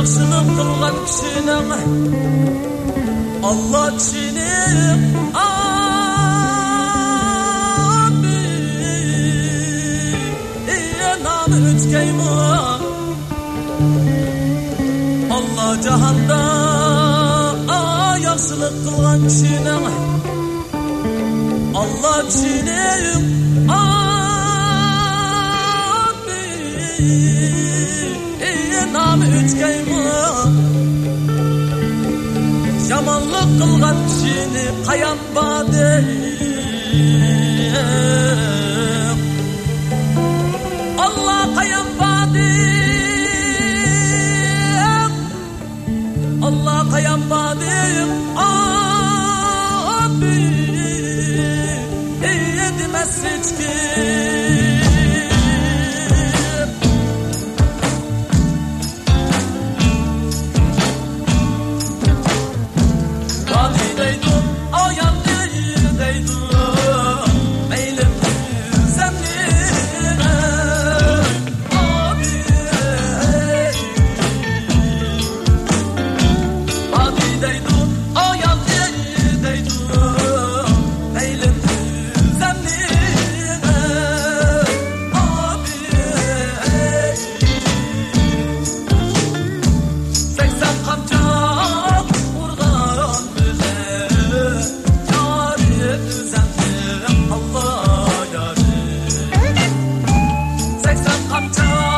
yaxshilik qilgan kishining olloh kishini o'tgayman olloh jahonda yaxshilik qilgan kishining olloh kishini кешкаймын қылған кішіні қаянба October.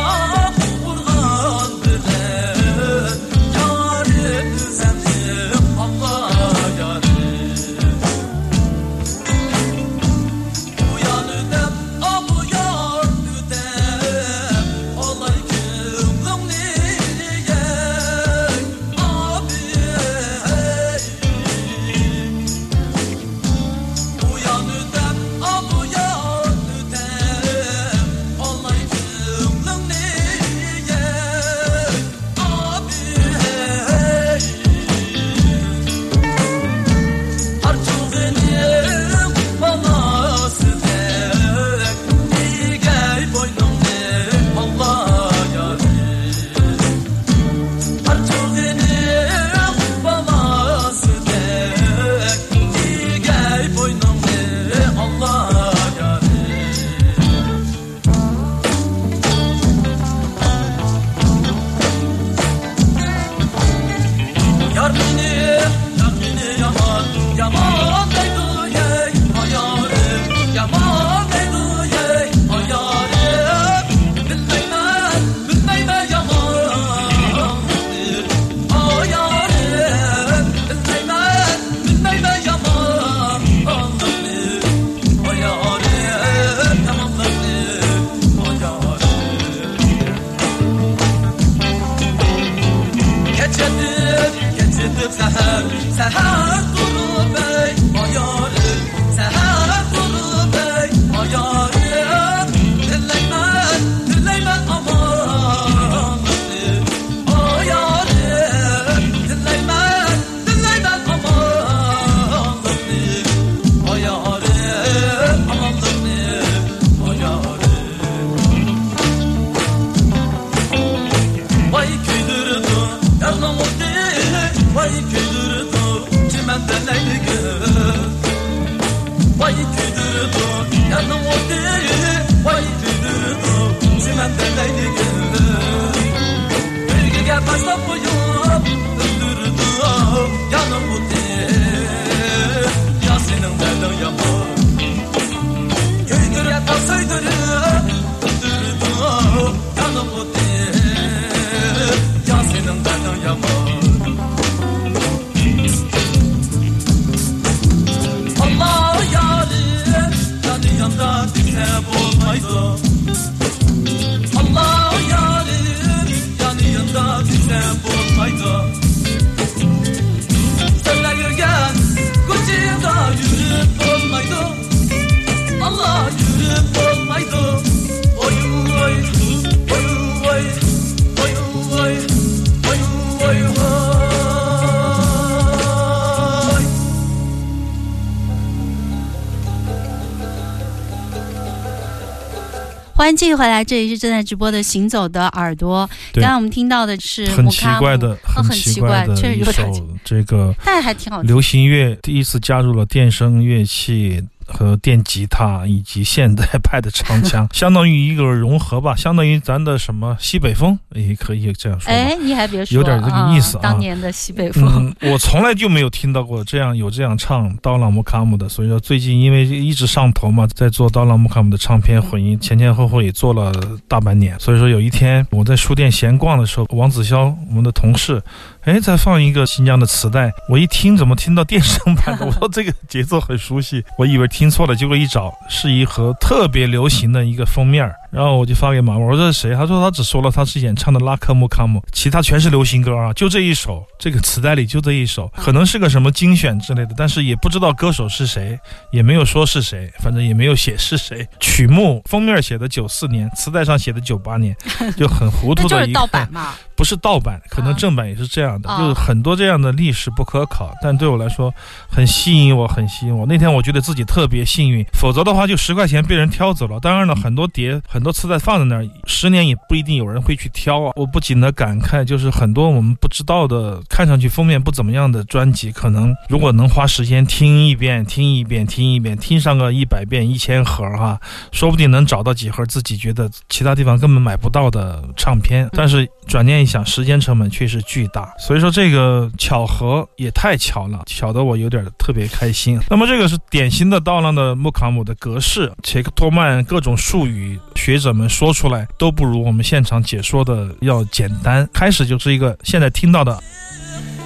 欢迎继续回来，这里是正在直播的《行走的耳朵》。刚刚我们听到的是很奇怪的，哦很奇奇怪，的一首这个但还挺好。流行乐，第一次加入了电声乐器和电吉他以及现代派的唱腔，相当于一个融合吧，相当于咱的什么西北风，也可以这样说吧。哎，你还别说，有点这个意思啊。当年的西北风，嗯，我从来就没有听到过这样有这样唱刀郎木卡姆的，所以说最近因为一直上头嘛，在做刀郎木卡姆的唱片混音，前前后后也做了大半年，所以说有一天我在书店闲逛的时候，王子潇我们的同事，哎，再放一个新疆的磁带，我一听怎么听到电声版的，我说这个节奏很熟悉，我以为听错了，结果一找是一盒特别流行的一个封面儿。然后我就发给马文，我说这是谁？他说他只说了他是演唱的拉科木卡姆，其他全是流行歌啊，就这一首，这个磁带里就这一首，可能是个什么精选之类的，但是也不知道歌手是谁，也没有说是谁，反正也没有写是谁。曲目封面写的九四年，磁带上写的九八年，就很糊涂的一个盗版嘛。不是盗版，可能啊正版也是这样的，啊就是很多这样的历史不可考，但对我来说很吸引我，很吸引我。那天我觉得自己特别幸运，否则的话就十块钱被人挑走了。当然了，很多碟、很多磁带放在那儿，十年也不一定有人会去挑啊。我不仅的感慨，就是很多我们不知道的，看上去封面不怎么样的专辑，可能如果能花时间听一遍、听一遍、听一遍，听上个一百遍、一千盒哈、说不定能找到几盒自己觉得其他地方根本买不到的唱片。但是转念一想，时间成本确实巨大，所以说这个巧合也太巧了，巧得我有点特别开心。那么这个是典型的刀郎的穆卡姆的格式，切克托曼各种术语，学学者们说出来都不如我们现场解说的要简单。开始就是一个现在听到的。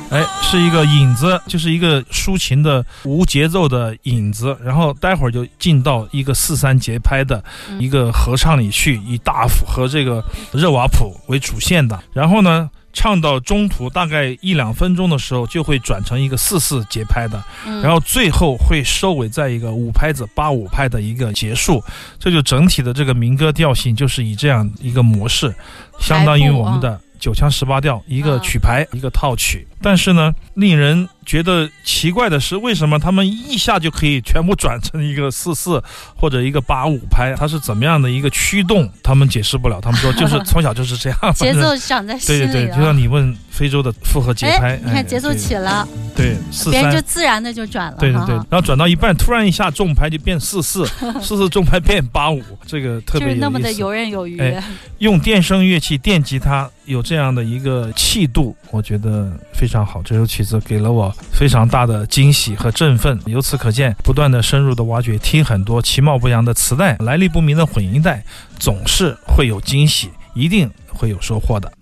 哎，是一个影子，就是一个抒情的无节奏的影子，然后待会儿就进到一个四三节拍的一个合唱里去，以大斧和这个热瓦普为主线的，然后呢。唱到中途大概一两分钟的时候，就会转成一个四四节拍的，嗯。然后最后会收尾在一个五拍子八五拍的一个结束，这就整体的这个民歌调性就是以这样一个模式，相当于我们的九腔十八调，一个啊曲牌，一个套曲。但是呢，令人觉得奇怪的是，为什么他们一下就可以全部转成一个四四或者一个八五拍？它是怎么样的一个驱动？他们解释不了，他们说就是 从小就是这样，节奏长在心里。对对对，就像你问非洲的复合节拍，哎，你看节奏起了，对对四别人就。自然的就转了。对对对，然后转到一半，突然一下重拍就变四四，四四重拍变八五，这个特别就是那么的。游刃有余。哎用电声乐器、电吉他有这样的一个气度，我觉得非常好。这首曲子给了我非常大的惊喜和振奋。由此可见，不断的深入的挖掘，听很多其貌不扬的磁带、来历不明的混音带，总是会有惊喜，一定会有收获的。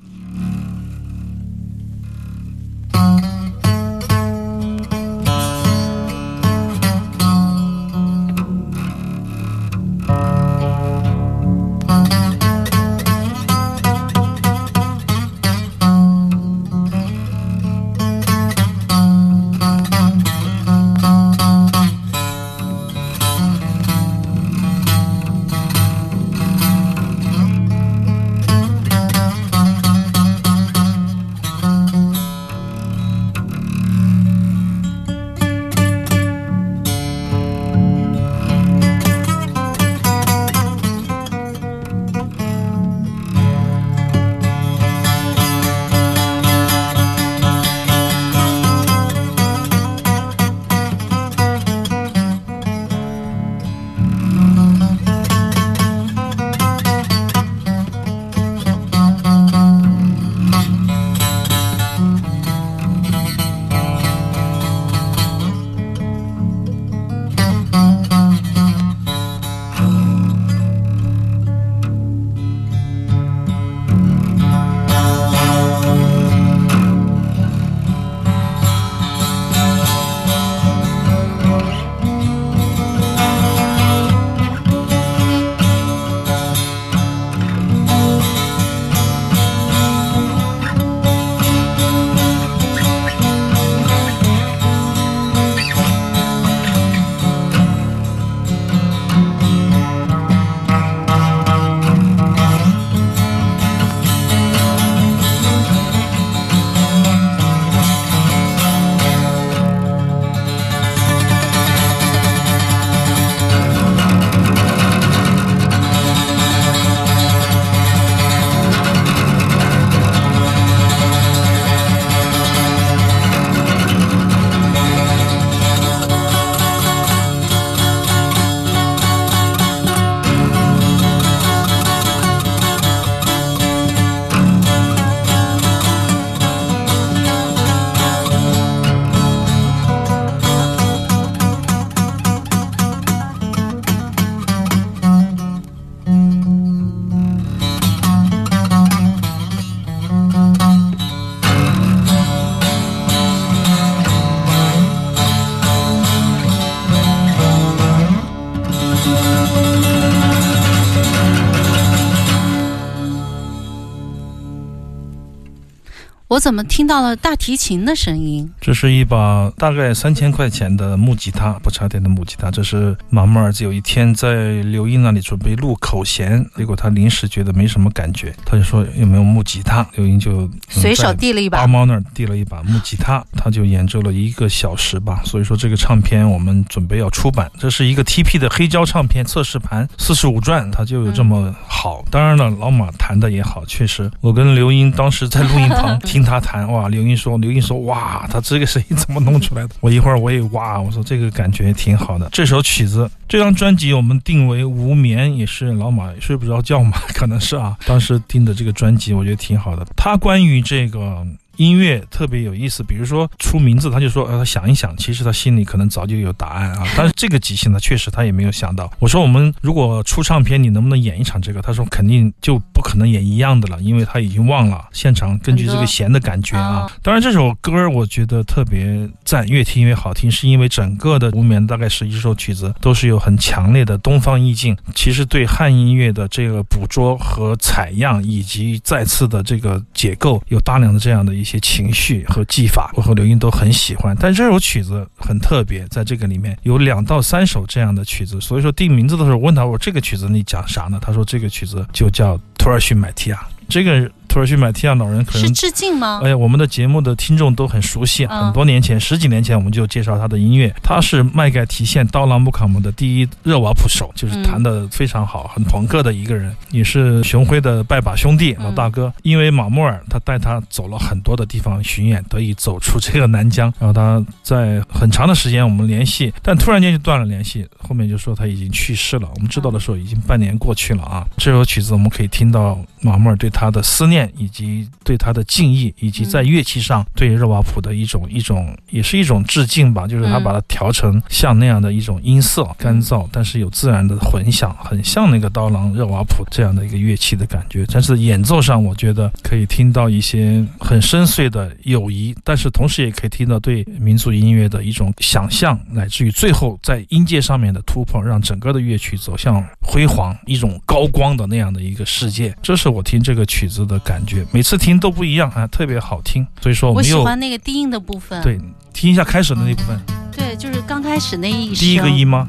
怎么听到了大提琴的声音？这是一把大概三千块钱的木吉他，不插电的木吉他。这是马木尔有一天在刘英那里准备录口弦，结果他临时觉得没什么感觉，他就说有没有木吉他？刘英就随手递了一把阿猫那儿递了一把木吉他，他就演奏了一个小时吧。所以说这个唱片我们准备要出版，这是一个 TP 的黑胶唱片测试盘，四十五转，它就有这么好。当然了，老马弹的也好，确实，我跟刘英当时在录音棚听他他弹，哇，刘英说，刘英说，哇，他这个声音怎么弄出来的？我一会儿我也哇，我说这个感觉挺好的。这首曲子，这张专辑我们定为无眠，也是老马睡不着觉嘛，可能是啊。当时定的这个专辑，我觉得挺好的。他关于这个。音乐特别有意思，比如说出名字，他就说，呃，他想一想，其实他心里可能早就有答案啊。但是这个即兴呢，确实他也没有想到。我说我们如果出唱片，你能不能演一场这个？他说肯定就不可能演一样的了，因为他已经忘了现场根据这个弦的感觉啊。当然这首歌我觉得特别赞，越听越好听，是因为整个的无眠大概十一首曲子都是有很强烈的东方意境，其实对汉音乐的这个捕捉和采样以及再次的这个解构有大量的这样的一。一些情绪和技法，我和刘英都很喜欢。但这首曲子很特别，在这个里面有两到三首这样的曲子，所以说定名字的时候问他我这个曲子你讲啥呢？他说这个曲子就叫土耳其买提亚。这个。土耳其买提亚老人可能是致敬吗？哎呀，我们的节目的听众都很熟悉，很多年前，十几年前我们就介绍他的音乐。他是麦盖提县刀郎木卡姆的第一热瓦普手，就是弹的非常好，很朋克的一个人，也是熊辉的拜把兄弟老大哥。因为马穆尔他带他走了很多的地方巡演，得以走出这个南疆。然后他在很长的时间我们联系，但突然间就断了联系，后面就说他已经去世了。我们知道的时候已经半年过去了啊。这首曲子我们可以听到马穆尔对他的思念。以及对他的敬意，以及在乐器上对热瓦普的一种一种，也是一种致敬吧。就是他把它调成像那样的一种音色，干燥，但是有自然的混响，很像那个刀郎、热瓦普这样的一个乐器的感觉。但是演奏上，我觉得可以听到一些很深邃的友谊，但是同时也可以听到对民族音乐的一种想象，乃至于最后在音阶上面的突破，让整个的乐曲走向辉煌，一种高光的那样的一个世界。这是我听这个曲子的感。感觉每次听都不一样啊，特别好听。所以说我们喜欢那个低音的部分。对，听一下开始的那部分。对，就是刚开始那一第一个音吗？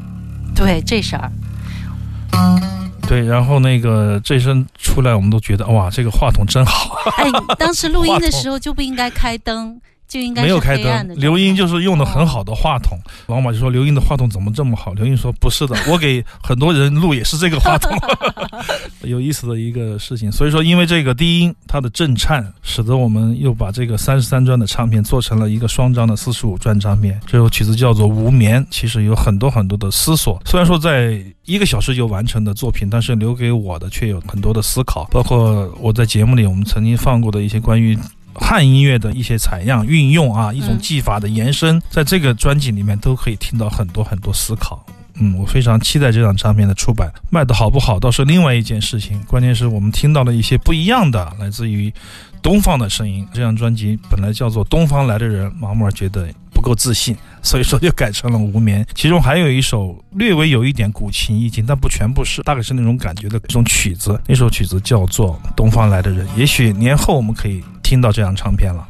对，这声儿。对，然后那个这声出来，我们都觉得哇，这个话筒真好。哎，当时录音的时候就不应该开灯。就应该没有开灯，刘英就是用的很好的话筒。老马就说刘英的话筒怎么这么好？刘英说不是的，我给很多人录也是这个话筒。有意思的一个事情，所以说因为这个低音它的震颤，使得我们又把这个三十三转的唱片做成了一个双张的四十五转唱片。这首曲子叫做《无眠》，其实有很多很多的思索。虽然说在一个小时就完成的作品，但是留给我的却有很多的思考，包括我在节目里我们曾经放过的一些关于。汉音乐的一些采样运用啊，一种技法的延伸，在这个专辑里面都可以听到很多很多思考。嗯，我非常期待这张唱片的出版，卖的好不好倒是另外一件事情。关键是我们听到了一些不一样的来自于东方的声音。这张专辑本来叫做《东方来的人》，毛毛觉得不够自信，所以说就改成了《无眠》。其中还有一首略微有一点古琴意境，但不全部是，大概是那种感觉的一种曲子。那首曲子叫做《东方来的人》，也许年后我们可以。听到这张唱片了。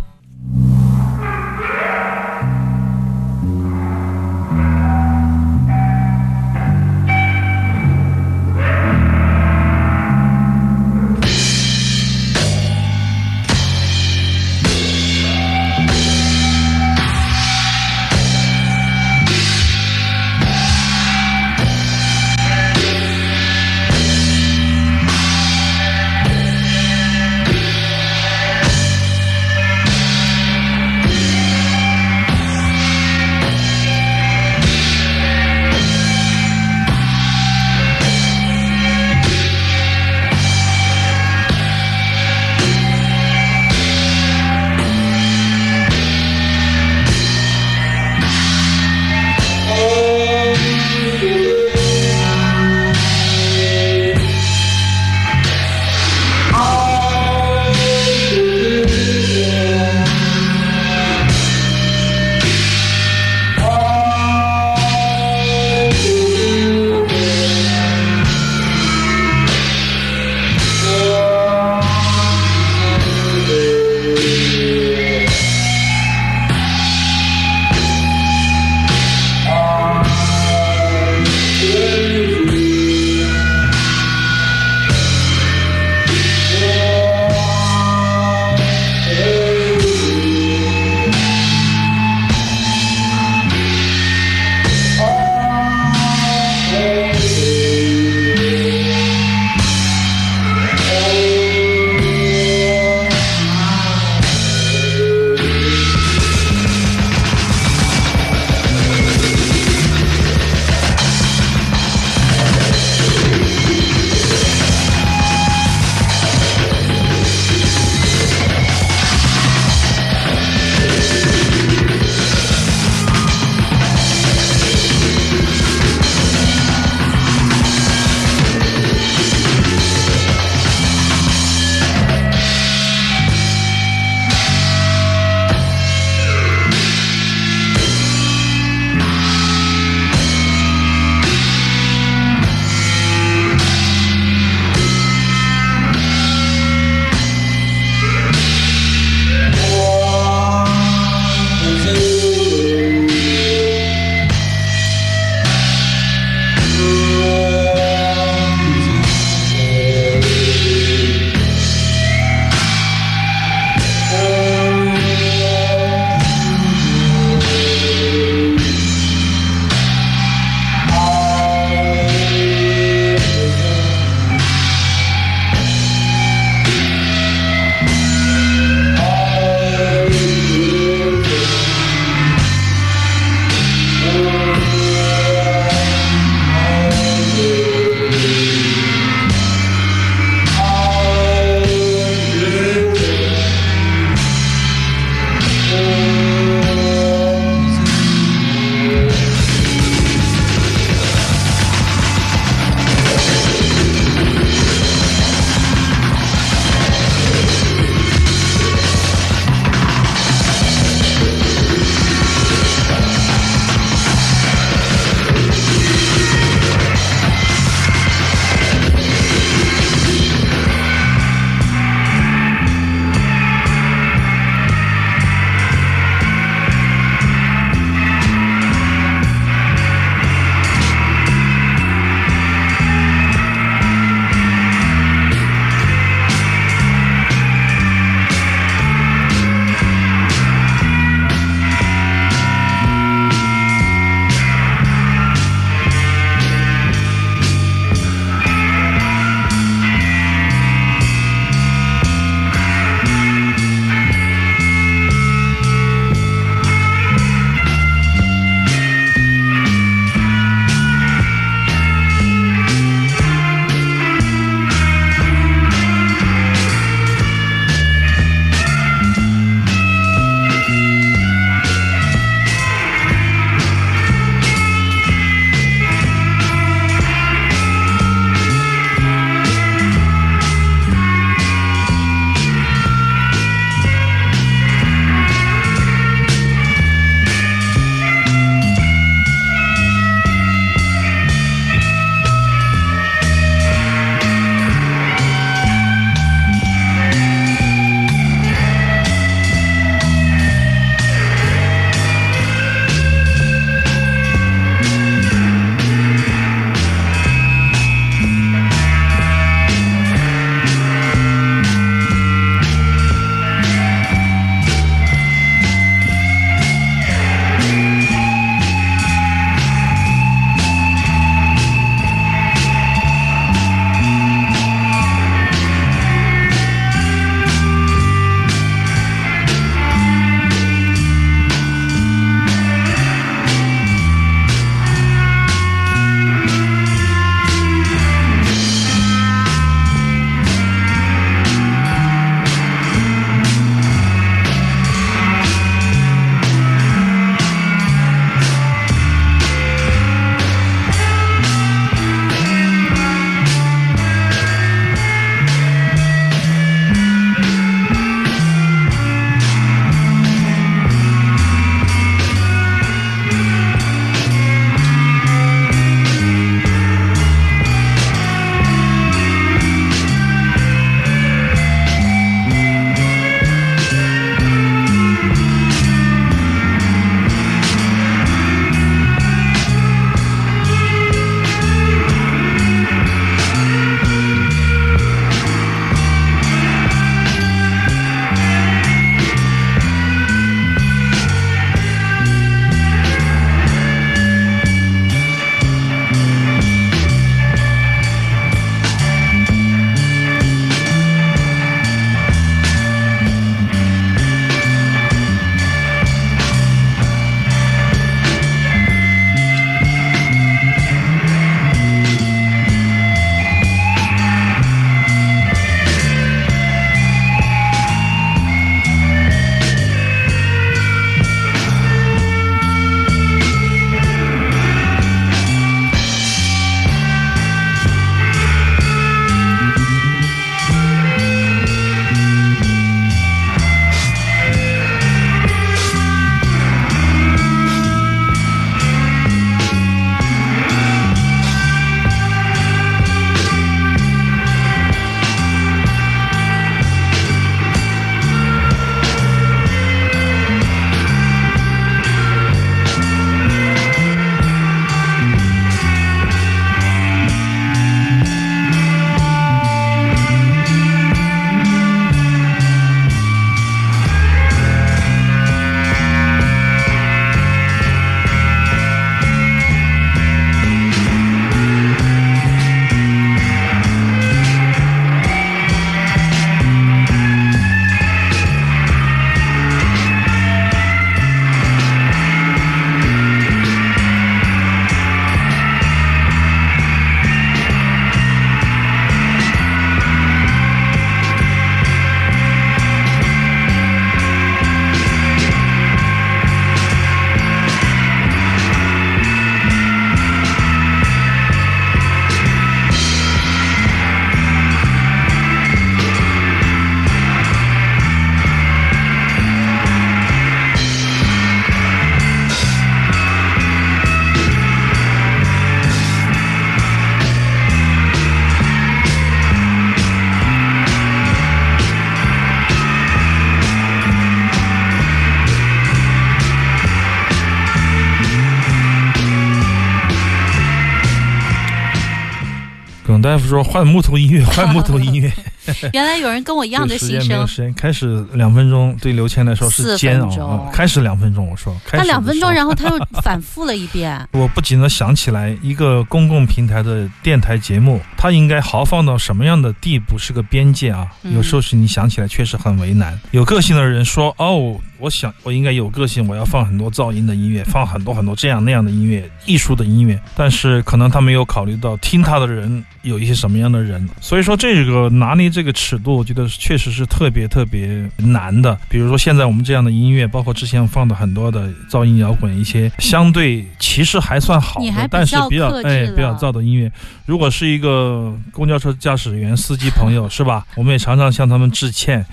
耿大夫说换木头音乐，换木头音乐。原来有人跟我一样的时心声。间没有时间，开始两分钟，对刘谦来说是煎熬啊。开始两分钟，我说，开他始两分钟，然后他又 反复了一遍。我不仅能想起来一个公共平台的电台节目，它应该豪放到什么样的地步是个边界啊？嗯有时候是你想起来确实很为难。有个性的人说：“哦，我想我应该有个性，我要放很多噪音的音乐，放很多很多这样那样的音乐，艺术的音乐。”但是可能他没有考虑到听他的人有一些什么样的人，所以说这个拿捏这个尺度，我觉得确实是特别特别难的。比如说现在我们这样的音乐，包括之前放的很多的噪音摇滚，一些相对其实还算好的，但是比较哎比较噪的音乐，如果是一个公交车驾驶员、司机朋友是吧？我们也常常向他们致歉。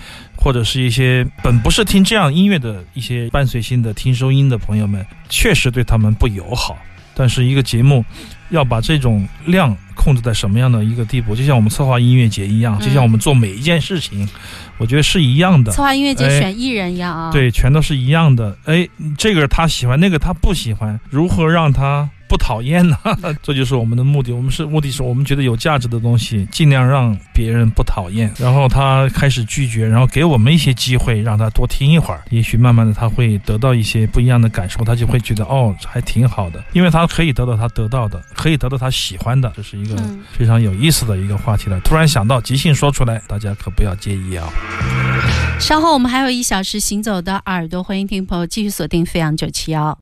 或者是一些本不是听这样音乐的一些伴随性的听收音的朋友们，确实对他们不友好。但是一个节目要把这种量控制在什么样的一个地步，就像我们策划音乐节一样，嗯就像我们做每一件事情，我觉得是一样的。策划音乐节哎选艺人一样啊。，对，全都是一样的。哎，这个他喜欢，那个他不喜欢，如何让他不讨厌呢？这就是我们的目的。我们是目的是我们觉得有价值的东西，尽量让别人不讨厌。然后他开始拒绝，然后给我们一些机会，让他多听一会儿。也许慢慢的他会得到一些不一样的感受，他就会觉得哦，还挺好的，因为他可以得到他得到的，可以得到他喜欢的，这是一个嗯非常有意思的一个话题了。突然想到，即兴说出来，大家可不要介意啊。稍后我们还有一小时行走的耳朵，欢迎听众朋友继续锁定飞扬九七幺。